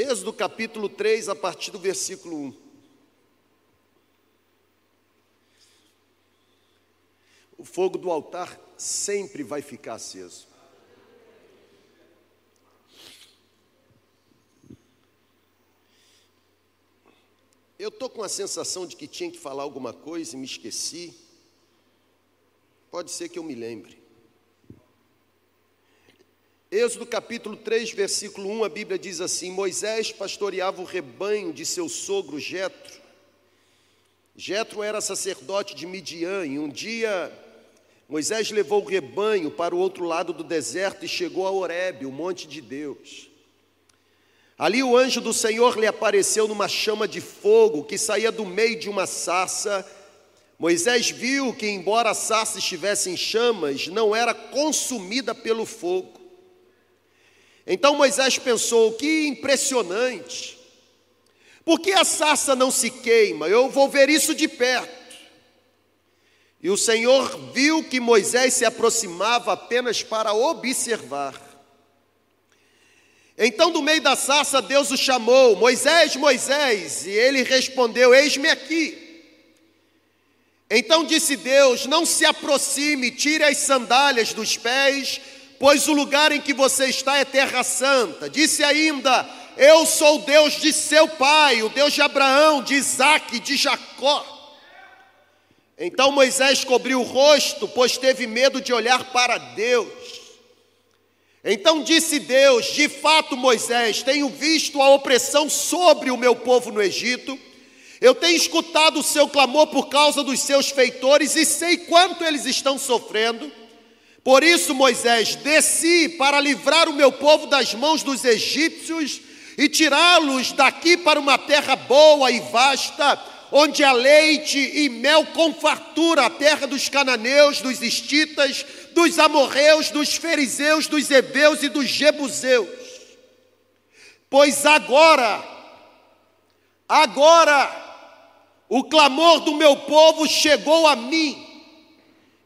Êxodo capítulo 3, a partir do versículo 1. O fogo do altar sempre vai ficar aceso. Eu estou com a sensação de que tinha que falar alguma coisa e me esqueci. Pode ser que eu me lembre. Êxodo capítulo 3, versículo 1, a Bíblia diz assim: Moisés pastoreava o rebanho de seu sogro Jetro. Jetro era sacerdote de Midian, e um dia Moisés levou o rebanho para o outro lado do deserto e chegou a Horebe, o monte de Deus. Ali o anjo do Senhor lhe apareceu numa chama de fogo que saía do meio de uma sarça. Moisés viu que, embora a sarça estivesse em chamas, não era consumida pelo fogo. Então Moisés pensou: que impressionante, por que a sarça não se queima? Eu vou ver isso de perto. E o Senhor viu que Moisés se aproximava apenas para observar. Então, do meio da sarça, Deus o chamou: Moisés, Moisés, e ele respondeu: Eis-me aqui. Então disse Deus: Não se aproxime, tire as sandálias dos pés, pois o lugar em que você está é terra santa. Disse ainda: Eu sou o Deus de seu pai, o Deus de Abraão, de Isaque, de Jacó. Então Moisés cobriu o rosto, pois teve medo de olhar para Deus. Então disse Deus: De fato, Moisés, tenho visto a opressão sobre o meu povo no Egito. Eu tenho escutado o seu clamor por causa dos seus feitores e sei quanto eles estão sofrendo. Por isso, Moisés, desci para livrar o meu povo das mãos dos egípcios e tirá-los daqui para uma terra boa e vasta, onde há leite e mel com fartura, a terra dos cananeus, dos estitas, dos amorreus, dos fariseus, dos hebeus e dos jebuseus. Pois agora, agora, o clamor do meu povo chegou a mim,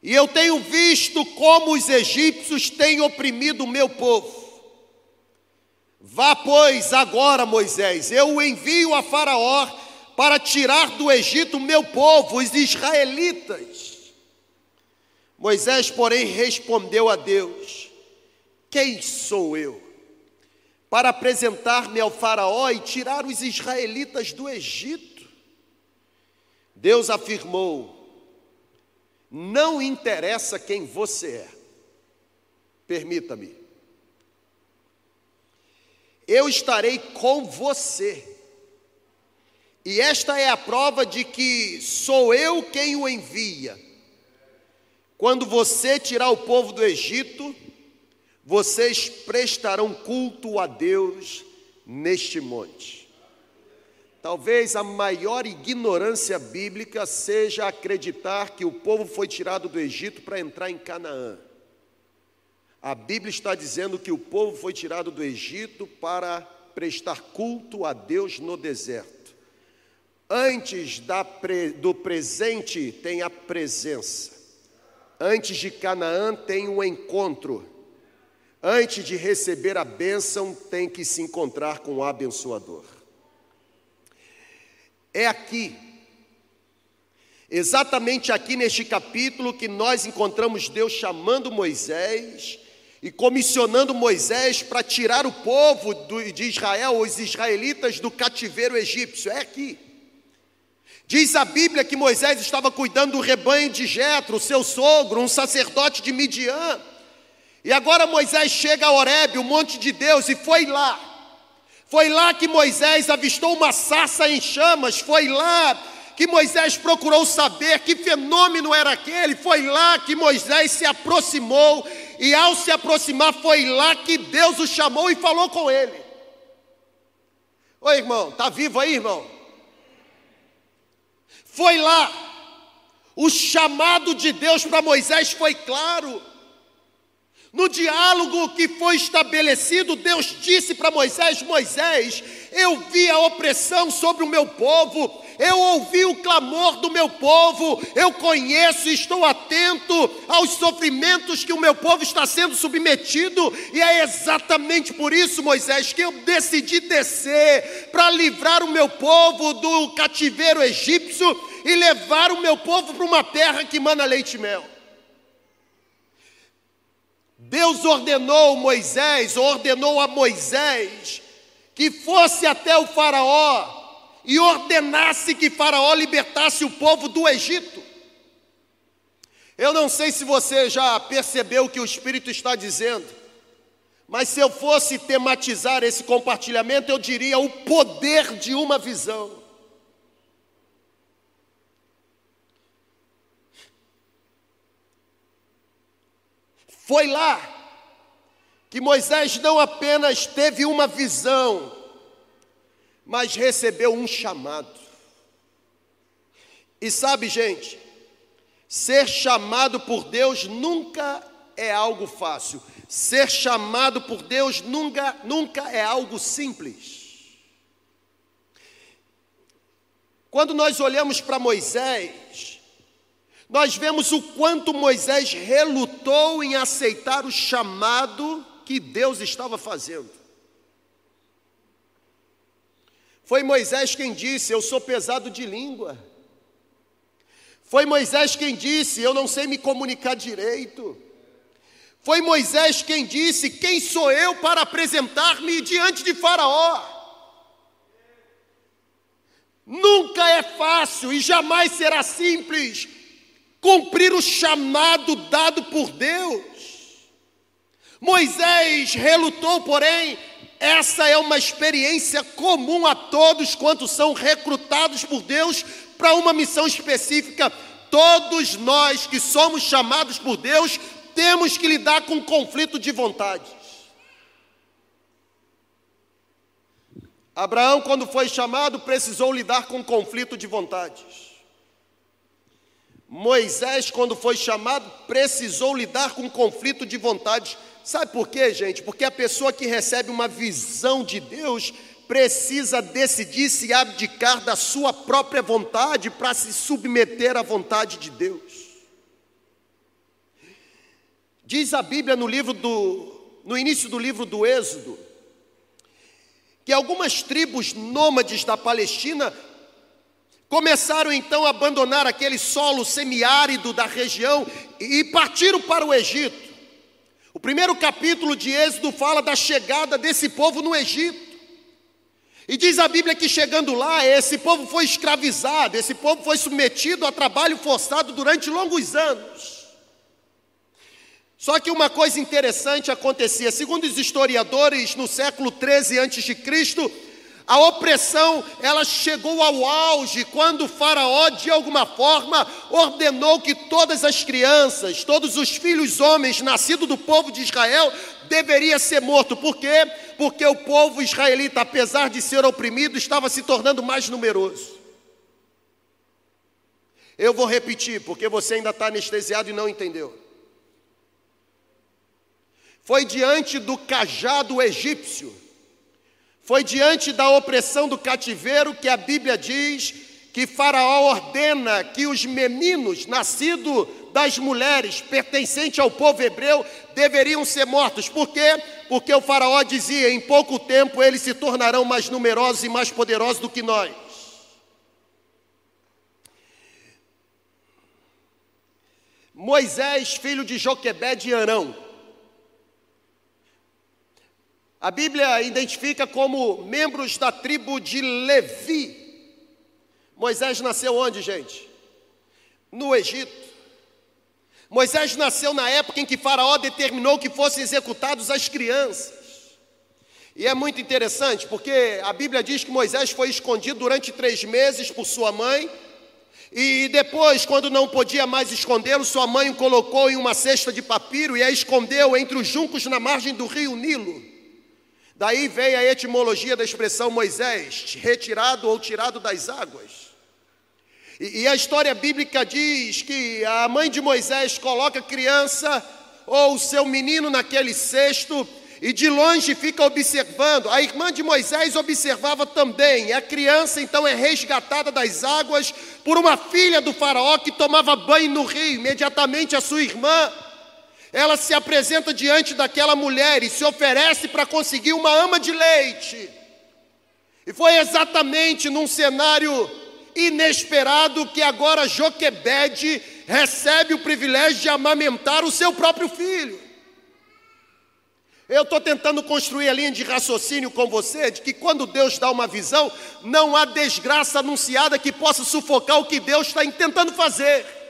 e eu tenho visto como os egípcios têm oprimido o meu povo. Vá, pois, agora, Moisés, eu o envio a Faraó para tirar do Egito o meu povo, os israelitas. Moisés, porém, respondeu a Deus: Quem sou eu? Para apresentar-me ao Faraó e tirar os israelitas do Egito. Deus afirmou: não interessa quem você é. Permita-me. Eu estarei com você. E esta é a prova de que sou eu quem o envia. Quando você tirar o povo do Egito, vocês prestarão culto a Deus neste monte. Talvez a maior ignorância bíblica seja acreditar que o povo foi tirado do Egito para entrar em Canaã. A Bíblia está dizendo que o povo foi tirado do Egito para prestar culto a Deus no deserto. Antes da, do presente tem a presença. Antes de Canaã tem o um encontro. Antes de receber a bênção, tem que se encontrar com o abençoador. É aqui, exatamente aqui neste capítulo, que nós encontramos Deus chamando Moisés e comissionando Moisés para tirar o povo de Israel, os israelitas, do cativeiro egípcio. É aqui. Diz a Bíblia que Moisés estava cuidando do rebanho de Jetro, seu sogro, um sacerdote de Midian. E agora Moisés chega a Horebe, o monte de Deus, e foi lá foi lá que Moisés avistou uma sarça em chamas, foi lá que Moisés procurou saber que fenômeno era aquele, foi lá que Moisés se aproximou, e ao se aproximar, foi lá que Deus o chamou e falou com ele. Oi, irmão, está vivo aí, irmão? Foi lá, o chamado de Deus para Moisés foi claro. No diálogo que foi estabelecido, Deus disse para Moisés: Moisés, eu vi a opressão sobre o meu povo, eu ouvi o clamor do meu povo, eu conheço e estou atento aos sofrimentos que o meu povo está sendo submetido, e é exatamente por isso, Moisés, que eu decidi descer para livrar o meu povo do cativeiro egípcio e levar o meu povo para uma terra que mana leite e mel. Deus ordenou Moisés, ordenou a Moisés que fosse até o Faraó e ordenasse que Faraó libertasse o povo do Egito. Eu não sei se você já percebeu o que o Espírito está dizendo, mas se eu fosse tematizar esse compartilhamento, eu diria o poder de uma visão. Foi lá que Moisés não apenas teve uma visão, mas recebeu um chamado. E sabe, gente, ser chamado por Deus nunca é algo fácil. Ser chamado por Deus nunca, nunca é algo simples. Quando nós olhamos para Moisés, nós vemos o quanto Moisés relutou em aceitar o chamado que Deus estava fazendo. Foi Moisés quem disse: Eu sou pesado de língua. Foi Moisés quem disse: Eu não sei me comunicar direito. Foi Moisés quem disse: Quem sou eu para apresentar-me diante de Faraó? Nunca é fácil e jamais será simples cumprir o chamado dado por Deus. Moisés relutou, porém, essa é uma experiência comum a todos quantos são recrutados por Deus para uma missão específica. Todos nós que somos chamados por Deus temos que lidar com conflito de vontades. Abraão, quando foi chamado, precisou lidar com conflito de vontades. Moisés, quando foi chamado, precisou lidar com conflito de vontades. Sabe por quê, gente? Porque a pessoa que recebe uma visão de Deus precisa decidir se abdicar da sua própria vontade para se submeter à vontade de Deus. Diz a Bíblia no livro do no início do livro do Êxodo que algumas tribos nômades da Palestina Começaram então a abandonar aquele solo semiárido da região e partiram para o Egito. O primeiro capítulo de Êxodo fala da chegada desse povo no Egito. E diz a Bíblia que chegando lá, esse povo foi escravizado, esse povo foi submetido a trabalho forçado durante longos anos. Só que uma coisa interessante acontecia, segundo os historiadores, no século 13 a.C., a opressão, ela chegou ao auge quando o faraó, de alguma forma, ordenou que todas as crianças, todos os filhos homens nascidos do povo de Israel, deveria ser morto. Por quê? Porque o povo israelita, apesar de ser oprimido, estava se tornando mais numeroso. Eu vou repetir, porque você ainda está anestesiado e não entendeu. Foi diante do cajado egípcio foi diante da opressão do cativeiro que a Bíblia diz que Faraó ordena que os meninos nascidos das mulheres pertencentes ao povo hebreu deveriam ser mortos. Por quê? Porque o Faraó dizia: em pouco tempo eles se tornarão mais numerosos e mais poderosos do que nós. Moisés, filho de Joquebé de Arão, a Bíblia identifica como membros da tribo de Levi. Moisés nasceu onde, gente? No Egito. Moisés nasceu na época em que Faraó determinou que fossem executados as crianças. E é muito interessante, porque a Bíblia diz que Moisés foi escondido durante três meses por sua mãe, e depois, quando não podia mais escondê-lo, sua mãe o colocou em uma cesta de papiro e a escondeu entre os juncos na margem do rio Nilo. Daí vem a etimologia da expressão Moisés, retirado ou tirado das águas. E, e, a história bíblica diz que a mãe de Moisés coloca a criança ou o seu menino naquele cesto e de longe fica observando. A irmã de Moisés observava também. A criança então é resgatada das águas por uma filha do faraó que tomava banho no rio. Imediatamente a sua irmã, ela se apresenta diante daquela mulher e se oferece para conseguir uma ama de leite. E foi exatamente num cenário inesperado que agora Joquebede recebe o privilégio de amamentar o seu próprio filho. Eu estou tentando construir a linha de raciocínio com você de que quando Deus dá uma visão, não há desgraça anunciada que possa sufocar o que Deus está tentando fazer.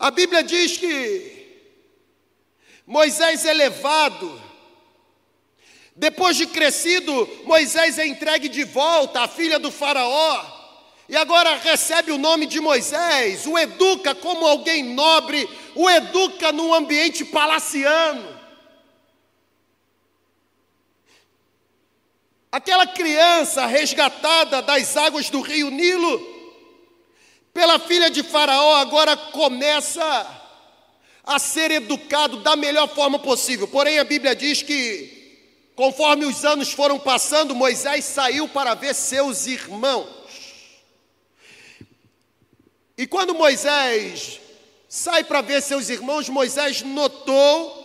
A Bíblia diz que Moisés é levado, depois de crescido, Moisés é entregue de volta à filha do Faraó e agora recebe o nome de Moisés, o educa como alguém nobre, o educa num ambiente palaciano. Aquela criança resgatada das águas do rio Nilo, pela filha de Faraó, agora começa a ser educado da melhor forma possível. Porém, a Bíblia diz que, conforme os anos foram passando, Moisés saiu para ver seus irmãos. E quando Moisés sai para ver seus irmãos, Moisés notou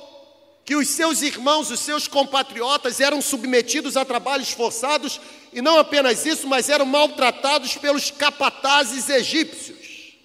que os seus irmãos, os seus compatriotas, eram submetidos a trabalhos forçados, e não apenas isso, mas eram maltratados pelos capatazes egípcios.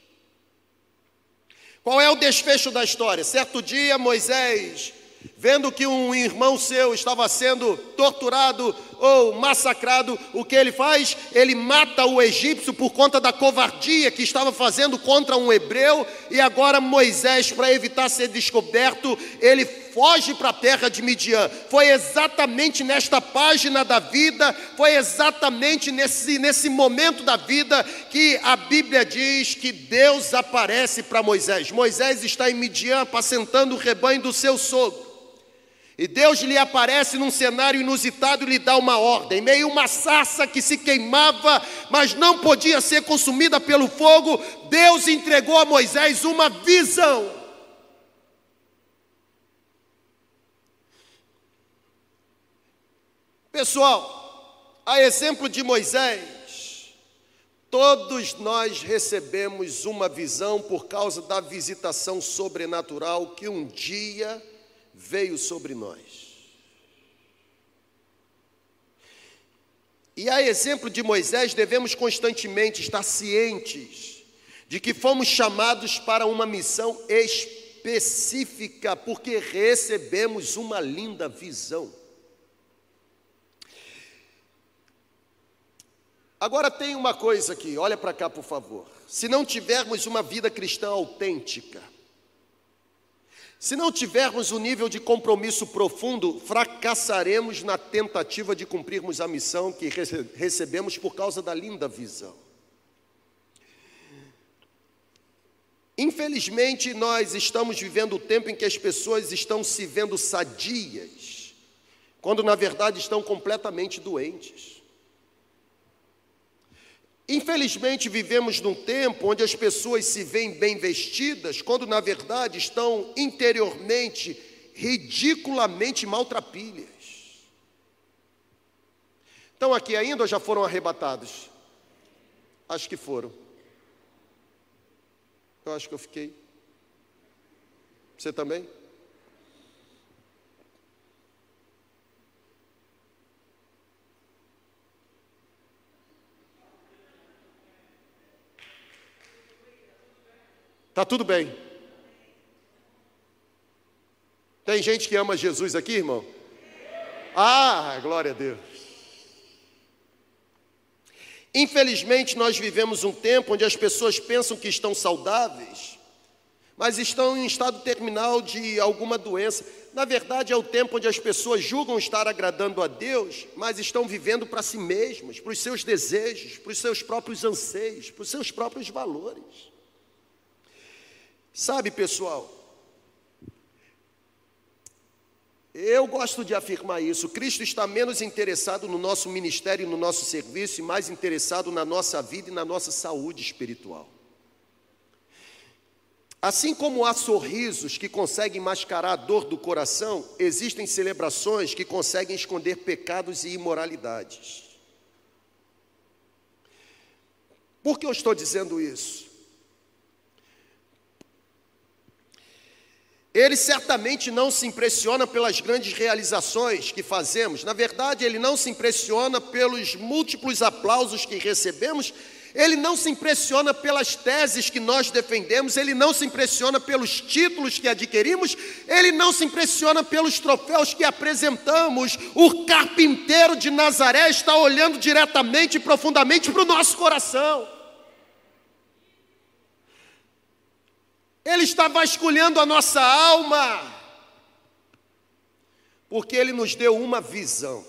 Qual é o desfecho da história? Certo dia, Moisés vendo que um irmão seu estava sendo torturado ou massacrado, o que ele faz? Ele mata o egípcio por conta da covardia que estava fazendo contra um hebreu, e agora Moisés, para evitar ser descoberto, ele foge para a terra de Midian. Foi exatamente nesta página da vida, foi exatamente nesse, nesse momento da vida que a Bíblia diz que Deus aparece para Moisés. Moisés está em Midian, apacentando o rebanho do seu sogro. E Deus lhe aparece num cenário inusitado e lhe dá uma ordem, meio uma sarça que se queimava, mas não podia ser consumida pelo fogo. Deus entregou a Moisés uma visão. Pessoal, a exemplo de Moisés, todos nós recebemos uma visão por causa da visitação sobrenatural que um dia veio sobre nós. E a exemplo de Moisés, devemos constantemente estar cientes de que fomos chamados para uma missão específica, porque recebemos uma linda visão. Agora tem uma coisa aqui, olha para cá, por favor. Se não tivermos uma vida cristã autêntica, se não tivermos um nível de compromisso profundo, fracassaremos na tentativa de cumprirmos a missão que recebemos por causa da linda visão. Infelizmente, nós estamos vivendo o tempo em que as pessoas estão se vendo sadias, quando na verdade estão completamente doentes. Infelizmente, vivemos num tempo onde as pessoas se veem bem vestidas, quando na verdade estão interiormente ridiculamente maltrapilhas. Estão aqui ainda ou já foram arrebatados? Acho que foram. Eu acho que eu fiquei. Você também? Está tudo bem. Tem gente que ama Jesus aqui, irmão? Ah, glória a Deus. Infelizmente, nós vivemos um tempo onde as pessoas pensam que estão saudáveis, mas estão em estado terminal de alguma doença. Na verdade, é o tempo onde as pessoas julgam estar agradando a Deus, mas estão vivendo para si mesmas, para os seus desejos, para os seus próprios anseios, para os seus próprios valores. Sabe, pessoal, eu gosto de afirmar isso. Cristo está menos interessado no nosso ministério, no nosso serviço, e mais interessado na nossa vida e na nossa saúde espiritual. Assim como há sorrisos que conseguem mascarar a dor do coração, existem celebrações que conseguem esconder pecados e imoralidades. Por que eu estou dizendo isso? Ele certamente não se impressiona pelas grandes realizações que fazemos, na verdade, ele não se impressiona pelos múltiplos aplausos que recebemos ele não se impressiona pelas teses que nós defendemos, ele não se impressiona pelos títulos que adquirimos, ele não se impressiona pelos troféus que apresentamos. O carpinteiro de Nazaré está olhando diretamente e profundamente para o nosso coração. Ele está vasculhando a nossa alma, porque ele nos deu uma visão.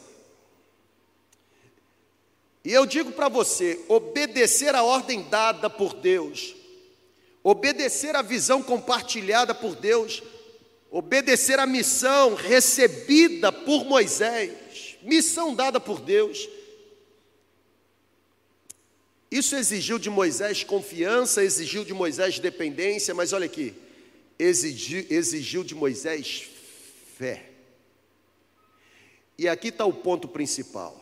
E eu digo para você: obedecer a ordem dada por Deus, obedecer a visão compartilhada por Deus, obedecer a missão recebida por Moisés, missão dada por Deus. Isso exigiu de Moisés confiança, exigiu de Moisés dependência, mas olha aqui, exigiu, exigiu de Moisés fé. E aqui está o ponto principal.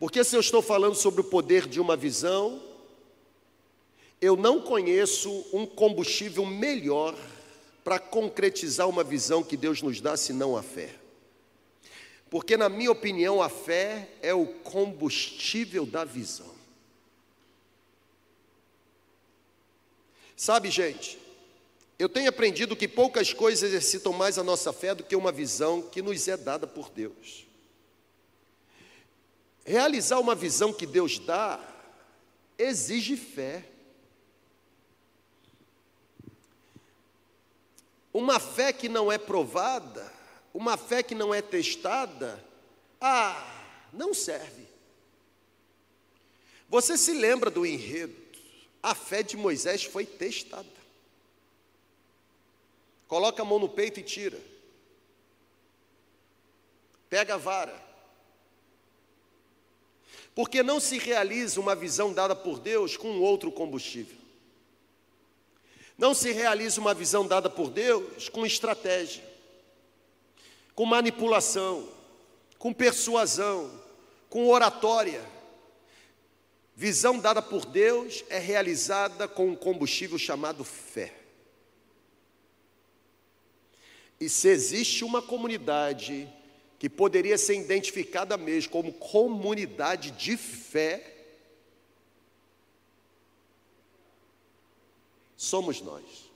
Porque se eu estou falando sobre o poder de uma visão, eu não conheço um combustível melhor para concretizar uma visão que Deus nos dá senão a fé. Porque, na minha opinião, a fé é o combustível da visão. Sabe, gente, eu tenho aprendido que poucas coisas exercitam mais a nossa fé do que uma visão que nos é dada por Deus. Realizar uma visão que Deus dá exige fé. Uma fé que não é provada, uma fé que não é testada, ah, não serve. Você se lembra do enredo? A fé de Moisés foi testada. Coloca a mão no peito e tira. Pega a vara porque não se realiza uma visão dada por Deus com outro combustível. Não se realiza uma visão dada por Deus com estratégia, com manipulação, com persuasão, com oratória. Visão dada por Deus é realizada com um combustível chamado fé. E se existe uma comunidade que poderia ser identificada mesmo como comunidade de fé, somos nós.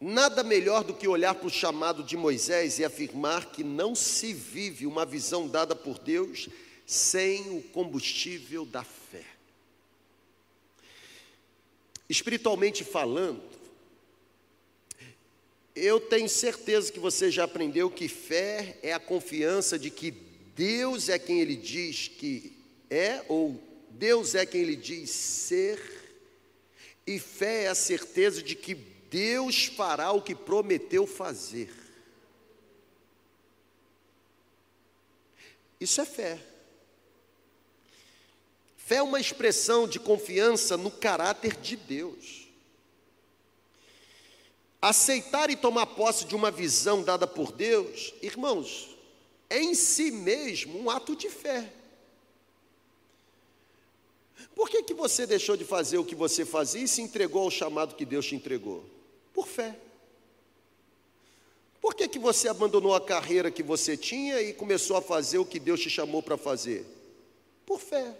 Nada melhor do que olhar para o chamado de Moisés e afirmar que não se vive uma visão dada por Deus sem o combustível da fé. Espiritualmente falando, eu tenho certeza que você já aprendeu que fé é a confiança de que Deus é quem ele diz que é, ou Deus é quem ele diz ser, e fé é a certeza de que Deus fará o que prometeu fazer. Isso é fé. Fé é uma expressão de confiança no caráter de Deus. Aceitar e tomar posse de uma visão dada por Deus, irmãos, é em si mesmo um ato de fé. Por que, que você deixou de fazer o que você fazia e se entregou ao chamado que Deus te entregou? Por fé. Por que, que você abandonou a carreira que você tinha e começou a fazer o que Deus te chamou para fazer? Por fé.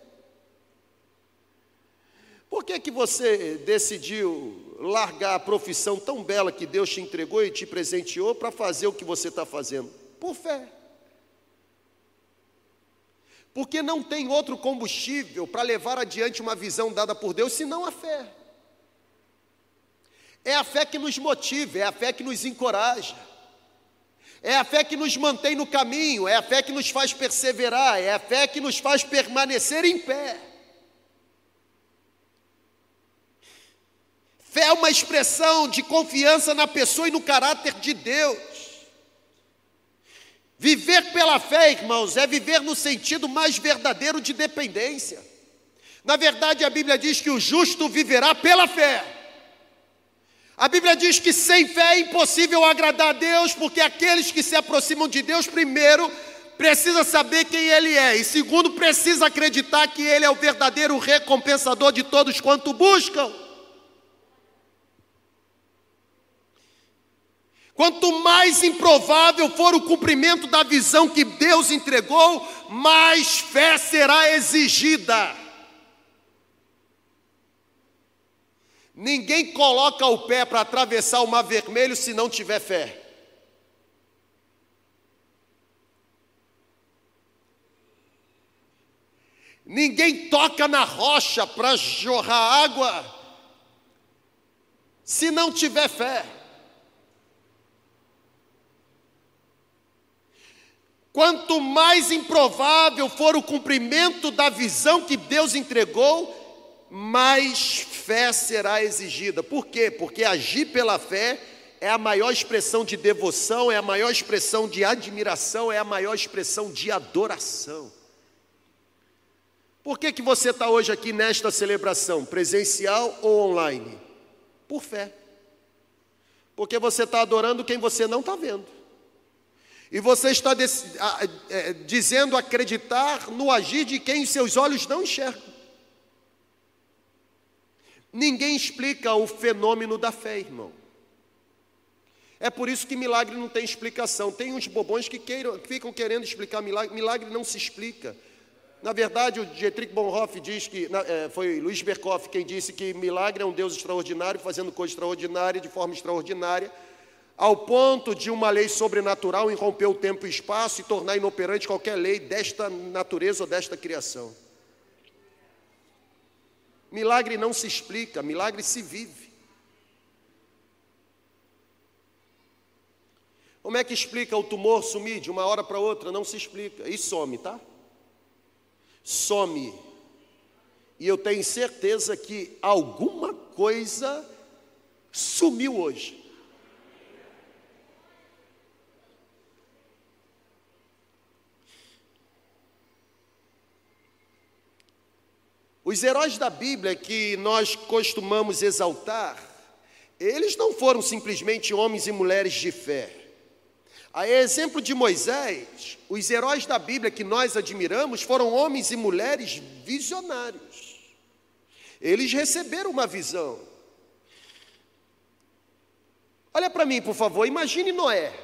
Por que, que você decidiu largar a profissão tão bela que Deus te entregou e te presenteou para fazer o que você está fazendo? Por fé. Porque não tem outro combustível para levar adiante uma visão dada por Deus senão a fé. É a fé que nos motiva, é a fé que nos encoraja, é a fé que nos mantém no caminho, é a fé que nos faz perseverar, é a fé que nos faz permanecer em pé. Fé é uma expressão de confiança na pessoa e no caráter de Deus. Viver pela fé, irmãos, é viver no sentido mais verdadeiro de dependência. Na verdade, a Bíblia diz que o justo viverá pela fé. A Bíblia diz que sem fé é impossível agradar a Deus, porque aqueles que se aproximam de Deus, primeiro, precisa saber quem Ele é, e segundo, precisa acreditar que Ele é o verdadeiro recompensador de todos quanto buscam. Quanto mais improvável for o cumprimento da visão que Deus entregou, mais fé será exigida. Ninguém coloca o pé para atravessar o mar vermelho se não tiver fé. Ninguém toca na rocha para jorrar água se não tiver fé. Quanto mais improvável for o cumprimento da visão que Deus entregou, mais fé será exigida. Por quê? Porque agir pela fé é a maior expressão de devoção, é a maior expressão de admiração, é a maior expressão de adoração. Por que, que você está hoje aqui nesta celebração, presencial ou online? Por fé. Porque você está adorando quem você não está vendo. E você está é, dizendo acreditar no agir de quem seus olhos não enxergam. Ninguém explica o fenômeno da fé, irmão. É por isso que milagre não tem explicação. Tem uns bobões que, queiram, que ficam querendo explicar milagre. Milagre não se explica. Na verdade, o Dietrich Bonhoeffer diz que, é, foi Luiz Berkoff quem disse que milagre é um Deus extraordinário, fazendo coisa extraordinária de forma extraordinária ao ponto de uma lei sobrenatural irromper o tempo e espaço e tornar inoperante qualquer lei desta natureza ou desta criação. Milagre não se explica, milagre se vive. Como é que explica o tumor sumir de uma hora para outra? Não se explica. E some, tá? Some. E eu tenho certeza que alguma coisa sumiu hoje. Os heróis da Bíblia que nós costumamos exaltar, eles não foram simplesmente homens e mulheres de fé. A exemplo de Moisés, os heróis da Bíblia que nós admiramos foram homens e mulheres visionários. Eles receberam uma visão. Olha para mim, por favor, imagine Noé.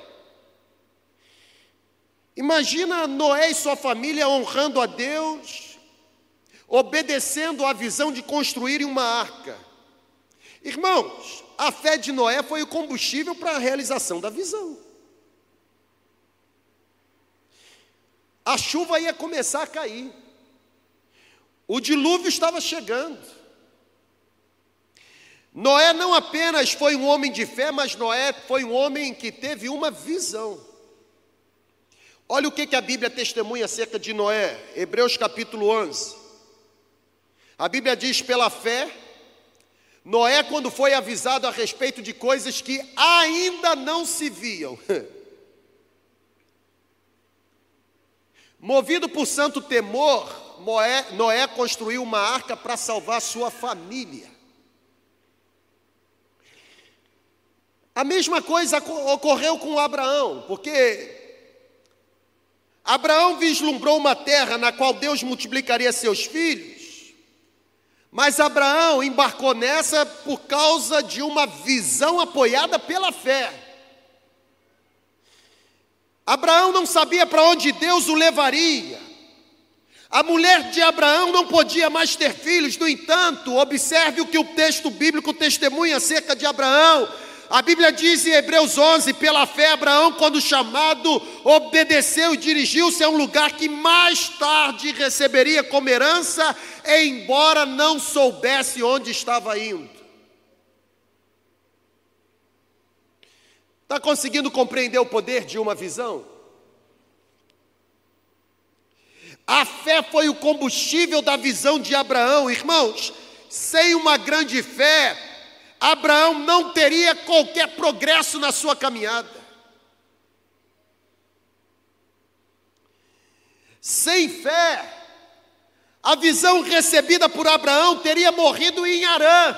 Imagina Noé e sua família honrando a Deus, obedecendo à visão de construírem uma arca. Irmãos, a fé de Noé foi o combustível para a realização da visão. A chuva ia começar a cair. O dilúvio estava chegando. Noé não apenas foi um homem de fé, mas Noé foi um homem que teve uma visão. Olha o que, que a Bíblia testemunha acerca de Noé, Hebreus capítulo 11. A Bíblia diz: pela fé, Noé, quando foi avisado a respeito de coisas que ainda não se viam, movido por santo temor, Noé, Noé construiu uma arca para salvar sua família. A mesma coisa ocorreu com Abraão, porque Abraão vislumbrou uma terra na qual Deus multiplicaria seus filhos. Mas Abraão embarcou nessa por causa de uma visão apoiada pela fé. Abraão não sabia para onde Deus o levaria. A mulher de Abraão não podia mais ter filhos, no entanto, observe o que o texto bíblico testemunha acerca de Abraão. A Bíblia diz em Hebreus 11: pela fé, Abraão, quando chamado, obedeceu e dirigiu-se a um lugar que mais tarde receberia como herança, embora não soubesse onde estava indo. Está conseguindo compreender o poder de uma visão? A fé foi o combustível da visão de Abraão, irmãos. Sem uma grande fé, Abraão não teria qualquer progresso na sua caminhada. Sem fé, a visão recebida por Abraão teria morrido em Arã.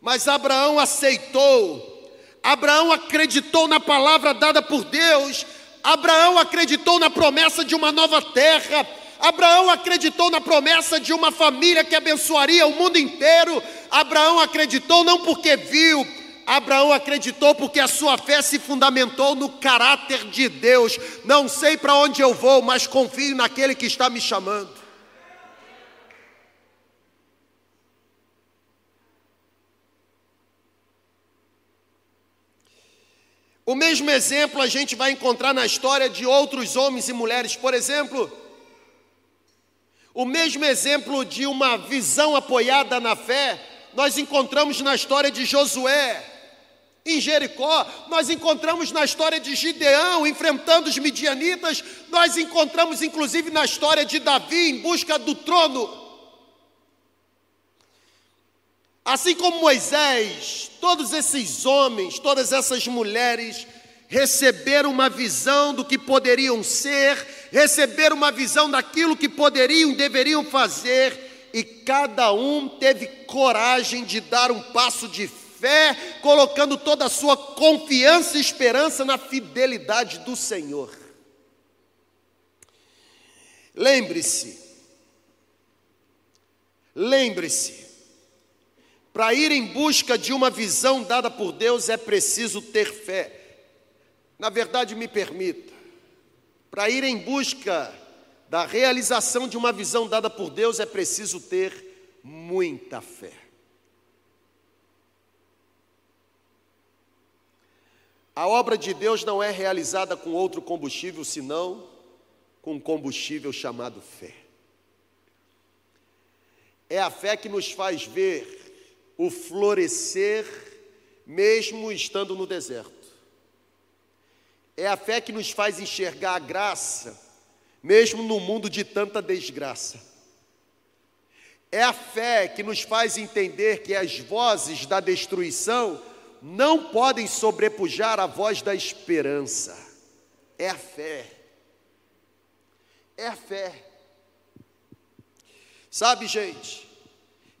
Mas Abraão aceitou, Abraão acreditou na palavra dada por Deus, Abraão acreditou na promessa de uma nova terra, Abraão acreditou na promessa de uma família que abençoaria o mundo inteiro. Abraão acreditou não porque viu, Abraão acreditou porque a sua fé se fundamentou no caráter de Deus. Não sei para onde eu vou, mas confio naquele que está me chamando. O mesmo exemplo a gente vai encontrar na história de outros homens e mulheres. Por exemplo, o mesmo exemplo de uma visão apoiada na fé, nós encontramos na história de Josué, em Jericó, nós encontramos na história de Gideão enfrentando os midianitas, nós encontramos inclusive na história de Davi em busca do trono. Assim como Moisés, todos esses homens, todas essas mulheres receberam uma visão do que poderiam ser, receberam uma visão daquilo que poderiam e deveriam fazer, e cada um teve coragem de dar um passo de fé, colocando toda a sua confiança e esperança na fidelidade do Senhor. Lembre-se, lembre-se, para ir em busca de uma visão dada por Deus é preciso ter fé. Na verdade, me permita, para ir em busca da realização de uma visão dada por Deus é preciso ter muita fé. A obra de Deus não é realizada com outro combustível senão com um combustível chamado fé. É a fé que nos faz ver o florescer, mesmo estando no deserto. É a fé que nos faz enxergar a graça, mesmo no mundo de tanta desgraça. É a fé que nos faz entender que as vozes da destruição não podem sobrepujar a voz da esperança. É a fé. É a fé. Sabe, gente,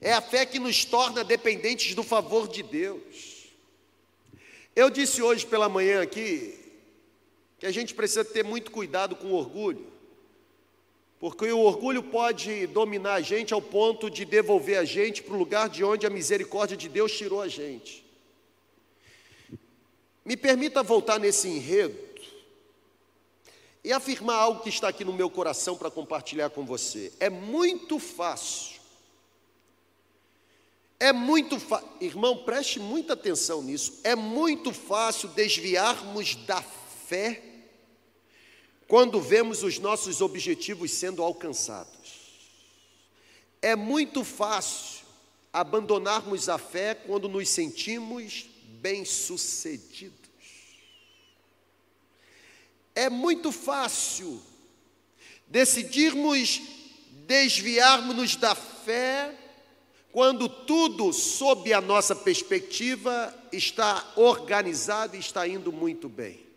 é a fé que nos torna dependentes do favor de Deus. Eu disse hoje pela manhã aqui que a gente precisa ter muito cuidado com o orgulho, porque o orgulho pode dominar a gente ao ponto de devolver a gente para o lugar de onde a misericórdia de Deus tirou a gente. Me permita voltar nesse enredo e afirmar algo que está aqui no meu coração para compartilhar com você. É muito fácil. É muito fácil, irmão, preste muita atenção nisso. É muito fácil desviarmos da fé quando vemos os nossos objetivos sendo alcançados. É muito fácil abandonarmos a fé quando nos sentimos bem-sucedidos. É muito fácil decidirmos desviarmos-nos da fé quando tudo, sob a nossa perspectiva, está organizado e está indo muito bem.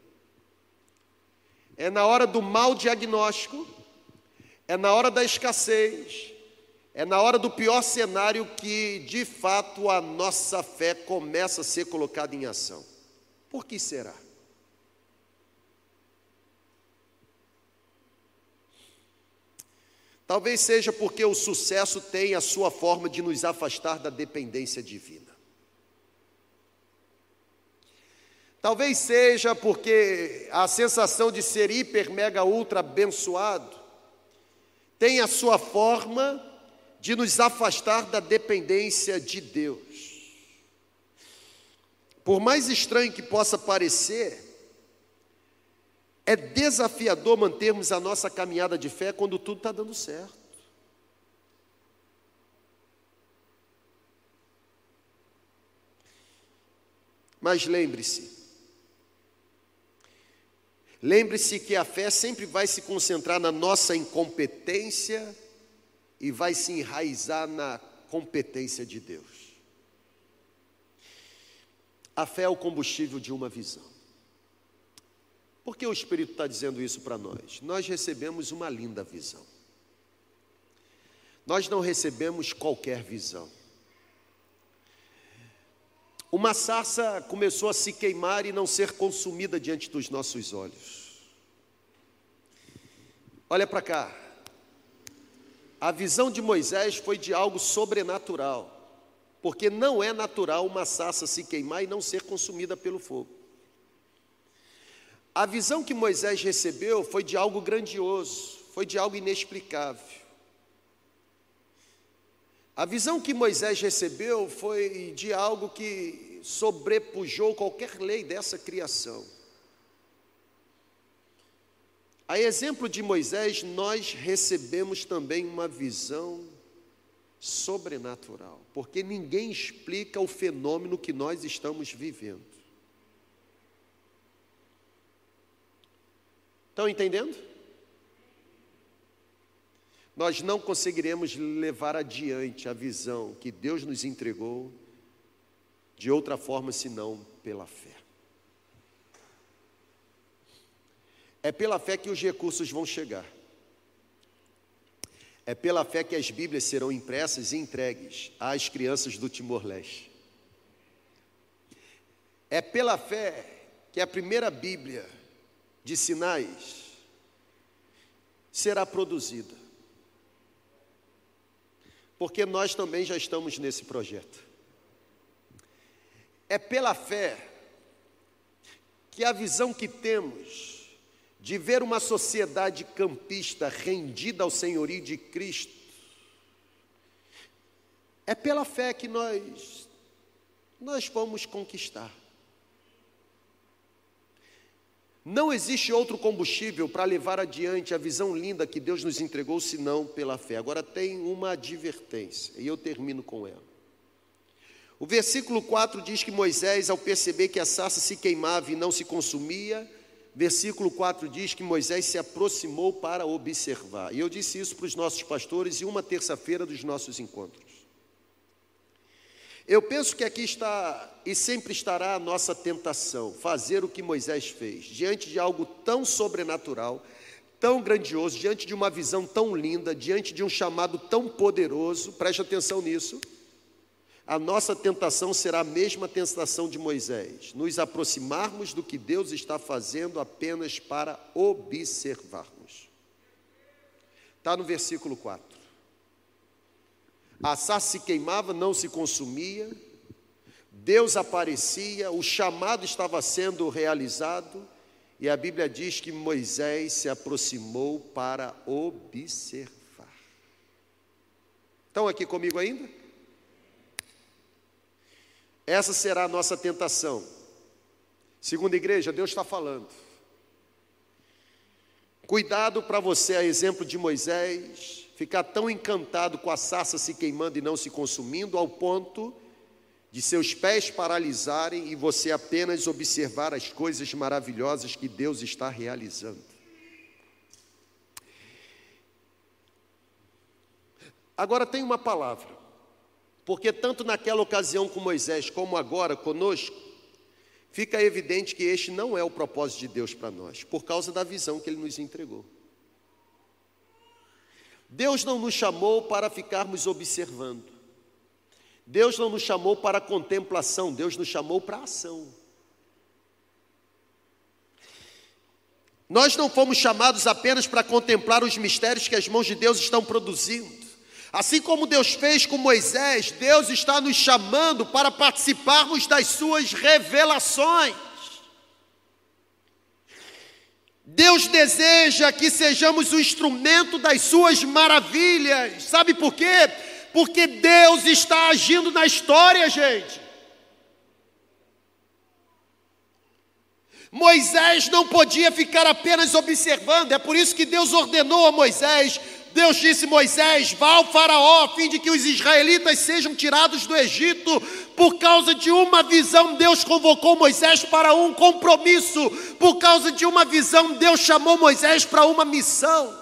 É na hora do mau diagnóstico, é na hora da escassez, é na hora do pior cenário que, de fato, a nossa fé começa a ser colocada em ação. Por que será? Talvez seja porque o sucesso tem a sua forma de nos afastar da dependência divina. Talvez seja porque a sensação de ser hiper, mega, ultra abençoado tem a sua forma de nos afastar da dependência de Deus. Por mais estranho que possa parecer, é desafiador mantermos a nossa caminhada de fé quando tudo está dando certo. Mas lembre-se, lembre-se que a fé sempre vai se concentrar na nossa incompetência e vai se enraizar na competência de Deus. A fé é o combustível de uma visão. Por que o Espírito está dizendo isso para nós? Nós recebemos uma linda visão. Nós não recebemos qualquer visão. Uma sarça começou a se queimar e não ser consumida diante dos nossos olhos. Olha para cá. A visão de Moisés foi de algo sobrenatural, porque não é natural uma sarça se queimar e não ser consumida pelo fogo. A visão que Moisés recebeu foi de algo grandioso, foi de algo inexplicável. A visão que Moisés recebeu foi de algo que sobrepujou qualquer lei dessa criação. A exemplo de Moisés, nós recebemos também uma visão sobrenatural, porque ninguém explica o fenômeno que nós estamos vivendo. Estão entendendo? Nós não conseguiremos levar adiante a visão que Deus nos entregou de outra forma senão pela fé. É pela fé que os recursos vão chegar. É pela fé que as Bíblias serão impressas e entregues às crianças do Timor-Leste. É pela fé que a primeira Bíblia de sinais será produzida porque nós também já estamos nesse projeto. É pela fé que a visão que temos de ver uma sociedade campista rendida ao senhorio de Cristo, é pela fé que nós nós vamos conquistar. Não existe outro combustível para levar adiante a visão linda que Deus nos entregou, senão pela fé. Agora tem uma advertência, e eu termino com ela. O versículo 4 diz que Moisés, ao perceber que a sarça se queimava e não se consumia, versículo 4 diz que Moisés se aproximou para observar. E eu disse isso para os nossos pastores em uma terça-feira dos nossos encontros. Eu penso que aqui está e sempre estará a nossa tentação, fazer o que Moisés fez, diante de algo tão sobrenatural, tão grandioso, diante de uma visão tão linda, diante de um chamado tão poderoso, preste atenção nisso. A nossa tentação será a mesma tentação de Moisés, nos aproximarmos do que Deus está fazendo apenas para observarmos. Está no versículo 4. A sarça se queimava, não se consumia, Deus aparecia, o chamado estava sendo realizado, e a Bíblia diz que Moisés se aproximou para observar. Estão aqui comigo ainda? Essa será a nossa tentação. Segunda igreja, Deus está falando. Cuidado para você, a exemplo de Moisés, ficar tão encantado com a sarça se queimando e não se consumindo, ao ponto de seus pés paralisarem e você apenas observar as coisas maravilhosas que Deus está realizando. Agora tem uma palavra, porque tanto naquela ocasião com Moisés, como agora conosco, fica evidente que este não é o propósito de Deus para nós, por causa da visão que ele nos entregou. Deus não nos chamou para ficarmos observando. Deus não nos chamou para contemplação, Deus nos chamou para ação. Nós não fomos chamados apenas para contemplar os mistérios que as mãos de Deus estão produzindo. Assim como Deus fez com Moisés, Deus está nos chamando para participarmos das suas revelações. Deus deseja que sejamos o instrumento das suas maravilhas. Sabe por quê? Porque Deus está agindo na história, gente. Moisés não podia ficar apenas observando, é por isso que Deus ordenou a Moisés Deus disse: Moisés, vá ao Faraó, a fim de que os israelitas sejam tirados do Egito. Por causa de uma visão, Deus convocou Moisés para um compromisso. Por causa de uma visão, Deus chamou Moisés para uma missão.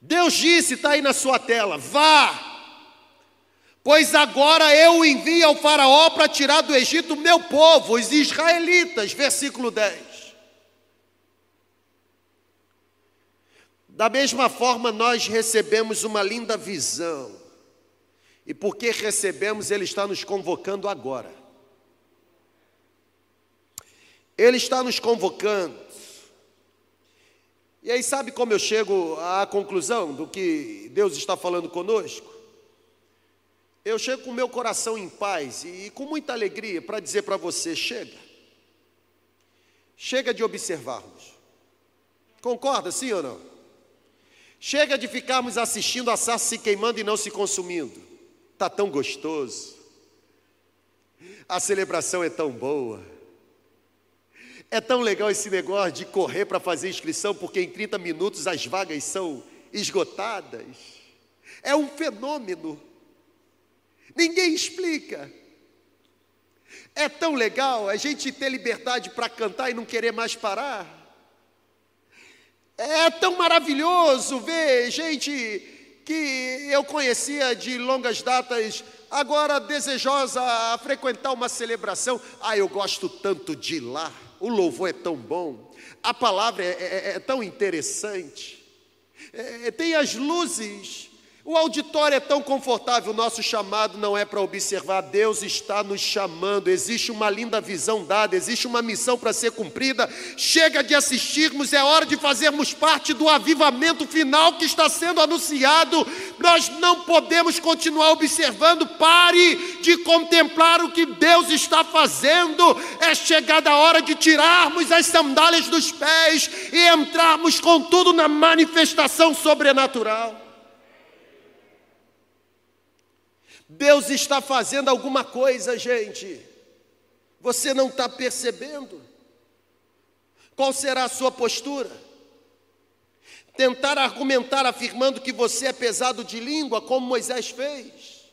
Deus disse, está aí na sua tela: vá, Pois agora eu envio ao Faraó para tirar do Egito o meu povo, os israelitas. Versículo 10. Da mesma forma, nós recebemos uma linda visão, e porque recebemos, Ele está nos convocando agora. Ele está nos convocando. E aí, sabe como eu chego à conclusão do que Deus está falando conosco? Eu chego com meu coração em paz e com muita alegria para dizer para você: chega. Chega de observarmos. Concorda, sim ou não? Chega de ficarmos assistindo a sarça se queimando e não se consumindo. Está tão gostoso. A celebração é tão boa. É tão legal esse negócio de correr para fazer inscrição, porque em 30 minutos as vagas são esgotadas. É um fenômeno. Ninguém explica. É tão legal a gente ter liberdade para cantar e não querer mais parar. É tão maravilhoso ver gente que eu conhecia de longas datas, agora desejosa a frequentar uma celebração. Ah, eu gosto tanto de lá, o louvor é tão bom, a palavra é, é, é tão interessante, é, tem as luzes o auditório é tão confortável, o nosso chamado não é para observar, Deus está nos chamando, existe uma linda visão dada, existe uma missão para ser cumprida. Chega de assistirmos, é hora de fazermos parte do avivamento final que está sendo anunciado. Nós não podemos continuar observando, pare de contemplar o que Deus está fazendo. É chegada a hora de tirarmos as sandálias dos pés e entrarmos com tudo na manifestação sobrenatural. Deus está fazendo alguma coisa, gente. Você não está percebendo? Qual será a sua postura? Tentar argumentar afirmando que você é pesado de língua, como Moisés fez.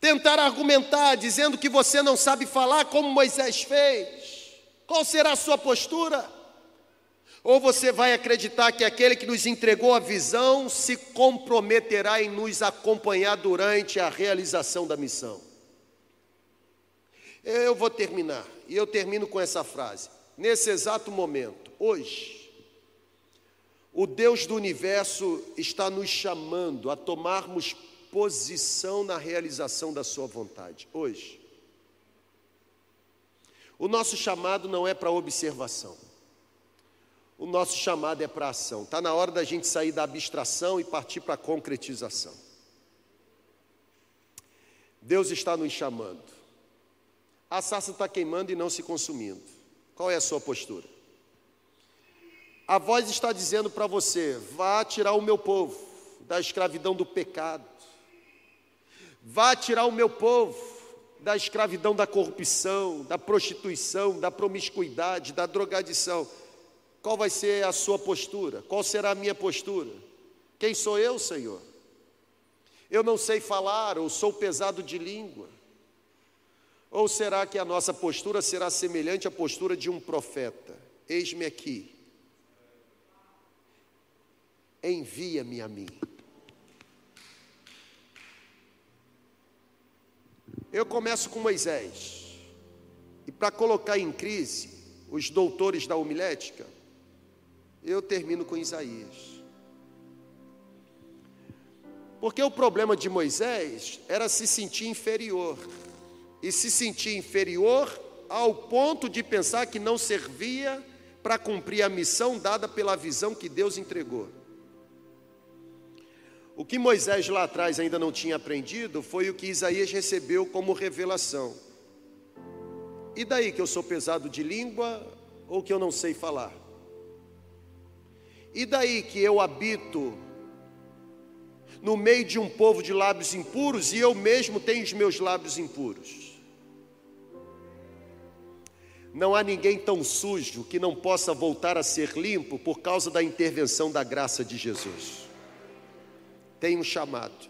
Tentar argumentar dizendo que você não sabe falar, como Moisés fez. Qual será a sua postura? Ou você vai acreditar que aquele que nos entregou a visão se comprometerá em nos acompanhar durante a realização da missão? Eu vou terminar, e eu termino com essa frase. Nesse exato momento, hoje, o Deus do universo está nos chamando a tomarmos posição na realização da Sua vontade. Hoje. O nosso chamado não é para observação. O nosso chamado é para ação. Está na hora da gente sair da abstração e partir para a concretização. Deus está nos chamando. A sarça está queimando e não se consumindo. Qual é a sua postura? A voz está dizendo para você: vá tirar o meu povo da escravidão do pecado. Vá tirar o meu povo da escravidão da corrupção, da prostituição, da promiscuidade, da drogadição. Qual vai ser a sua postura? Qual será a minha postura? Quem sou eu, Senhor? Eu não sei falar, ou sou pesado de língua? Ou será que a nossa postura será semelhante à postura de um profeta? Eis-me aqui. Envia-me a mim. Eu começo com Moisés. E para colocar em crise os doutores da homilética, eu termino com Isaías. Porque o problema de Moisés era se sentir inferior. E se sentir inferior ao ponto de pensar que não servia para cumprir a missão dada pela visão que Deus entregou. O que Moisés lá atrás ainda não tinha aprendido foi o que Isaías recebeu como revelação. E daí que eu sou pesado de língua ou que eu não sei falar? E daí que eu habito no meio de um povo de lábios impuros e eu mesmo tenho os meus lábios impuros? Não há ninguém tão sujo que não possa voltar a ser limpo por causa da intervenção da graça de Jesus. Tem um chamado,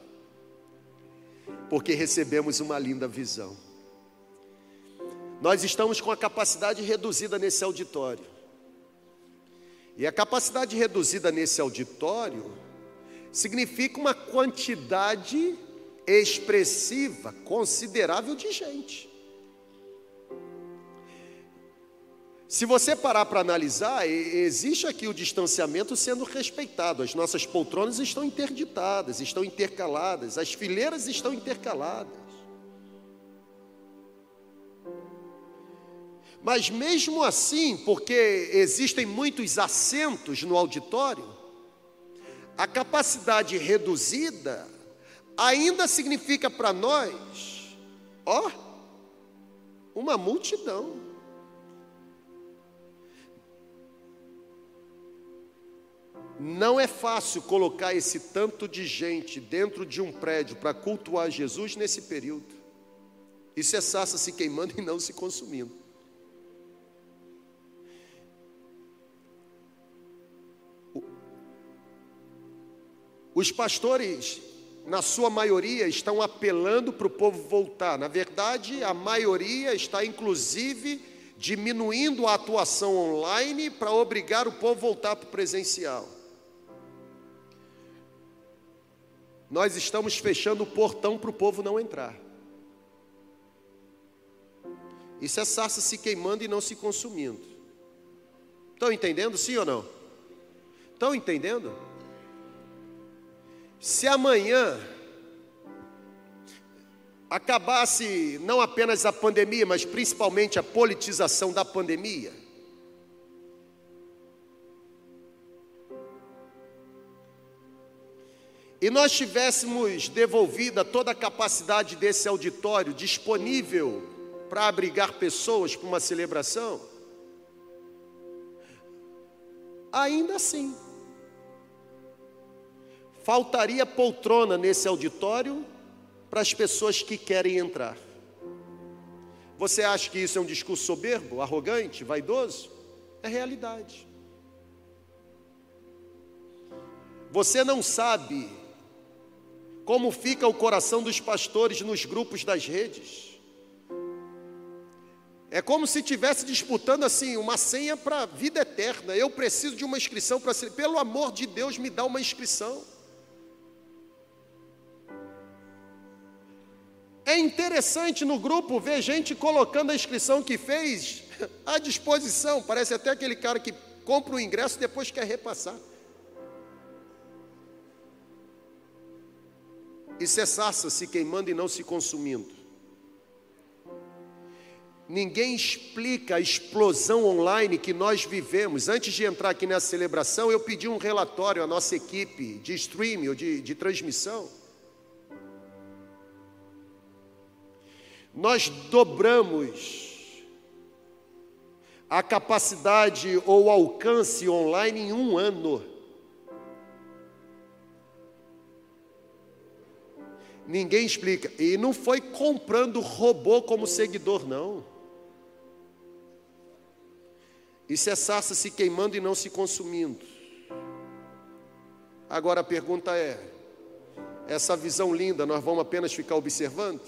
porque recebemos uma linda visão. Nós estamos com a capacidade reduzida nesse auditório. E a capacidade reduzida nesse auditório significa uma quantidade expressiva, considerável de gente. Se você parar para analisar, existe aqui o distanciamento sendo respeitado. As nossas poltronas estão interditadas, estão intercaladas, as fileiras estão intercaladas. Mas mesmo assim, porque existem muitos assentos no auditório, a capacidade reduzida ainda significa para nós, ó, uma multidão. Não é fácil colocar esse tanto de gente dentro de um prédio para cultuar Jesus nesse período. Isso é sassa se queimando e não se consumindo. Os pastores, na sua maioria, estão apelando para o povo voltar. Na verdade, a maioria está, inclusive, diminuindo a atuação online para obrigar o povo a voltar para o presencial. nós estamos fechando o portão para o povo não entrar. Isso é sarça se queimando e não se consumindo. Estão entendendo, sim ou não? Estão entendendo? Se amanhã acabasse não apenas a pandemia, mas principalmente a politização da pandemia, e nós tivéssemos devolvida toda a capacidade desse auditório disponível para abrigar pessoas para uma celebração, ainda assim, faltaria poltrona nesse auditório para as pessoas que querem entrar. Você acha que isso é um discurso soberbo, arrogante, vaidoso? É realidade. Você não sabe como fica o coração dos pastores nos grupos das redes. É como se estivesse disputando assim uma senha para a vida eterna. Eu preciso de uma inscrição para ser. Pelo amor de Deus, me dá uma inscrição. É interessante no grupo ver gente colocando a inscrição que fez à disposição. Parece até aquele cara que compra o ingresso e depois quer repassar. e cessasse se queimando e não se consumindo. Ninguém explica a explosão online que nós vivemos. Antes de entrar aqui nessa celebração, eu pedi um relatório à nossa equipe de streaming ou de, de transmissão. Nós dobramos a capacidade ou alcance online em um ano. Ninguém explica. E não foi comprando robô como seguidor, não. Isso é sarça se queimando e não se consumindo. Agora a pergunta é: essa visão linda, nós vamos apenas ficar observando?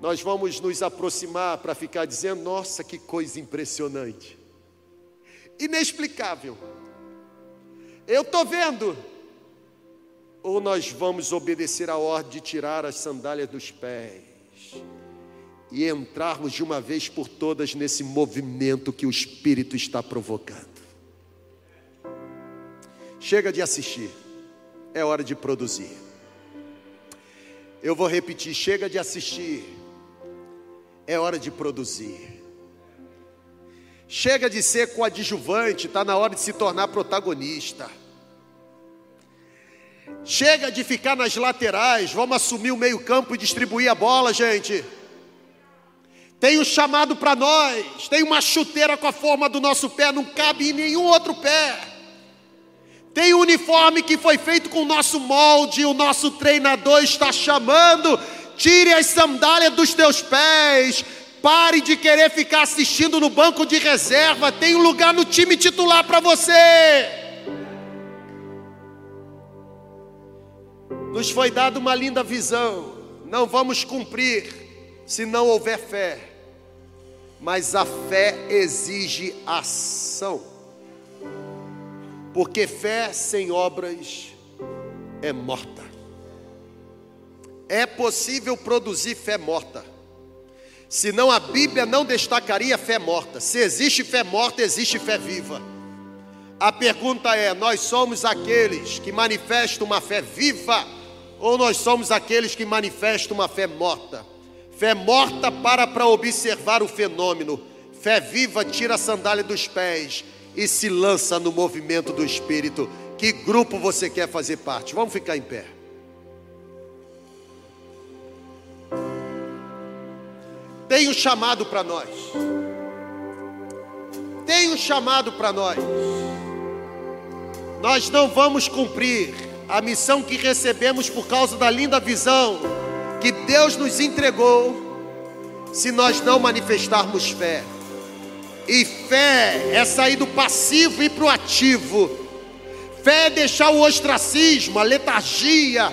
Nós vamos nos aproximar para ficar dizendo: nossa, que coisa impressionante, inexplicável. Eu estou vendo, ou nós vamos obedecer a ordem de tirar as sandálias dos pés e entrarmos de uma vez por todas nesse movimento que o Espírito está provocando. Chega de assistir, é hora de produzir. Eu vou repetir: chega de assistir, é hora de produzir. Chega de ser coadjuvante, está na hora de se tornar protagonista. Chega de ficar nas laterais, vamos assumir o meio-campo e distribuir a bola, gente. Tem um chamado para nós, tem uma chuteira com a forma do nosso pé, não cabe em nenhum outro pé. Tem um uniforme que foi feito com o nosso molde, o nosso treinador está chamando. Tire as sandálias dos teus pés, pare de querer ficar assistindo no banco de reserva. Tem um lugar no time titular para você. Nos foi dada uma linda visão. Não vamos cumprir se não houver fé. Mas a fé exige ação. Porque fé sem obras é morta. É possível produzir fé morta. Senão a Bíblia não destacaria fé morta. Se existe fé morta, existe fé viva. A pergunta é: nós somos aqueles que manifestam uma fé viva ou nós somos aqueles que manifestam uma fé morta? Fé morta para para observar o fenômeno. Fé viva tira a sandália dos pés e se lança no movimento do espírito. Que grupo você quer fazer parte? Vamos ficar em pé. Tem um chamado para nós. Tem um chamado para nós. Nós não vamos cumprir a missão que recebemos por causa da linda visão que Deus nos entregou se nós não manifestarmos fé. E fé é sair do passivo e para o ativo. Fé é deixar o ostracismo, a letargia.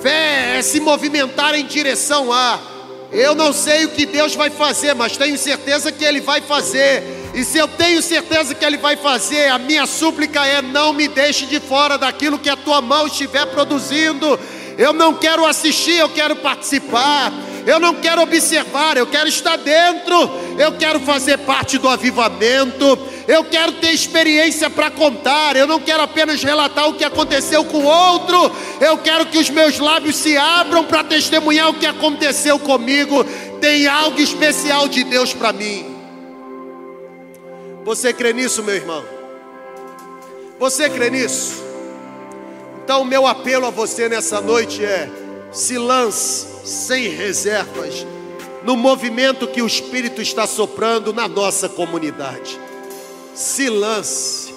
Fé é se movimentar em direção a. Eu não sei o que Deus vai fazer, mas tenho certeza que Ele vai fazer. E se eu tenho certeza que Ele vai fazer, a minha súplica é: não me deixe de fora daquilo que a tua mão estiver produzindo. Eu não quero assistir, eu quero participar. Eu não quero observar, eu quero estar dentro. Eu quero fazer parte do avivamento. Eu quero ter experiência para contar. Eu não quero apenas relatar o que aconteceu com outro. Eu quero que os meus lábios se abram para testemunhar o que aconteceu comigo. Tem algo especial de Deus para mim. Você crê nisso, meu irmão? Você crê nisso? Então, o meu apelo a você nessa noite é: se lance sem reservas no movimento que o Espírito está soprando na nossa comunidade. Se lance.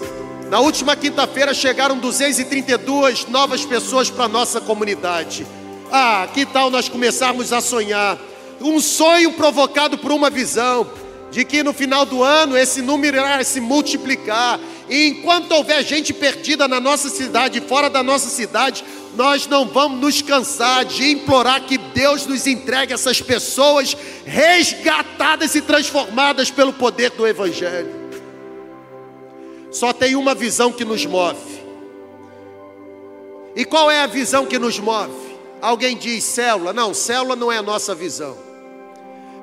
Na última quinta-feira chegaram 232 novas pessoas para a nossa comunidade. Ah, que tal nós começarmos a sonhar? Um sonho provocado por uma visão de que no final do ano esse número irá se multiplicar. E enquanto houver gente perdida na nossa cidade, fora da nossa cidade, nós não vamos nos cansar de implorar que Deus nos entregue essas pessoas resgatadas e transformadas pelo poder do Evangelho. Só tem uma visão que nos move. E qual é a visão que nos move? Alguém diz célula? Não, célula não é a nossa visão.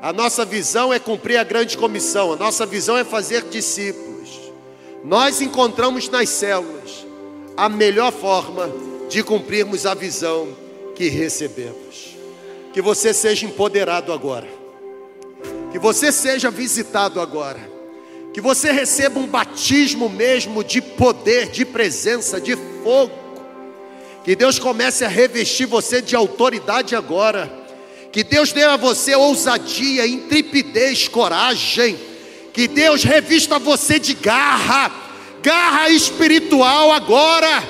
A nossa visão é cumprir a grande comissão, a nossa visão é fazer discípulos. Nós encontramos nas células a melhor forma de cumprirmos a visão que recebemos. Que você seja empoderado agora, que você seja visitado agora, que você receba um batismo mesmo de poder, de presença, de fogo. Que Deus comece a revestir você de autoridade agora que Deus dê a você ousadia, intrepidez, coragem. Que Deus revista você de garra, garra espiritual agora,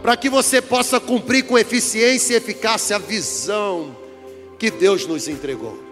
para que você possa cumprir com eficiência e eficácia a visão que Deus nos entregou.